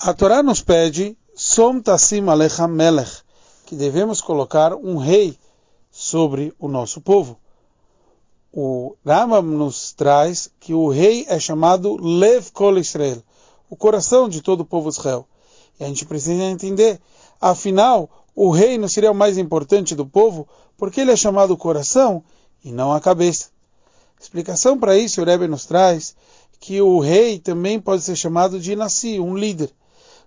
A Torá nos pede, Som Tassim Melech, que devemos colocar um rei sobre o nosso povo. O Rambam nos traz que o rei é chamado Lev Kol Israel, o coração de todo o povo Israel. E a gente precisa entender, afinal, o rei não seria o mais importante do povo, porque ele é chamado coração e não a cabeça. Explicação para isso, o Rebbe nos traz que o rei também pode ser chamado de Nassi, um líder.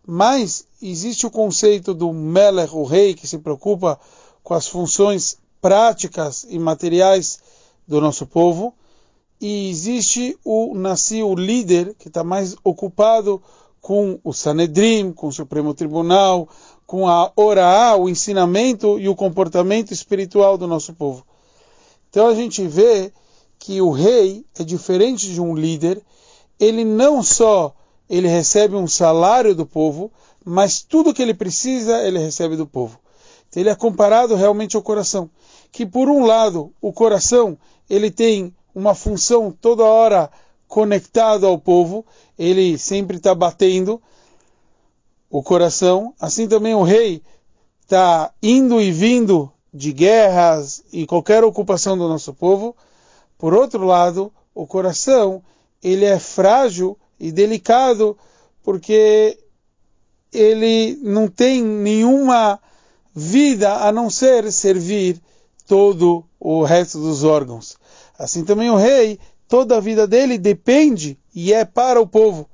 Mas existe o conceito do Melech, o rei, que se preocupa com as funções práticas e materiais do nosso povo, e existe o Nassi, o líder, que está mais ocupado com o Sanedrim, com o Supremo Tribunal, com a Oraá, o ensinamento e o comportamento espiritual do nosso povo. Então a gente vê que o rei é diferente de um líder, ele não só ele recebe um salário do povo, mas tudo que ele precisa ele recebe do povo. Ele é comparado realmente ao coração, que por um lado o coração ele tem uma função toda hora conectado ao povo, ele sempre está batendo o coração. Assim também o rei está indo e vindo de guerras e qualquer ocupação do nosso povo. Por outro lado, o coração ele é frágil e delicado, porque ele não tem nenhuma vida a não ser servir todo o resto dos órgãos. Assim também o rei, toda a vida dele depende e é para o povo.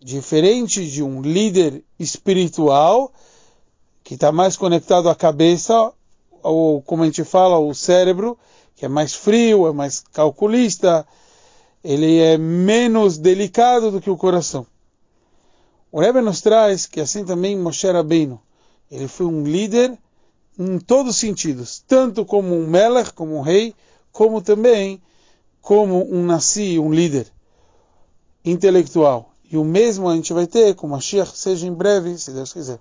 Diferente de um líder espiritual, que está mais conectado à cabeça, ou como a gente fala, o cérebro, que é mais frio, é mais calculista, ele é menos delicado do que o coração. O Rebbe nos traz que assim também Moshe Rabbeinu, ele foi um líder em todos os sentidos, tanto como um melech, como um rei, como também como um nasi, um líder intelectual. E o mesmo a gente vai ter com Mashiach, seja em breve, se Deus quiser.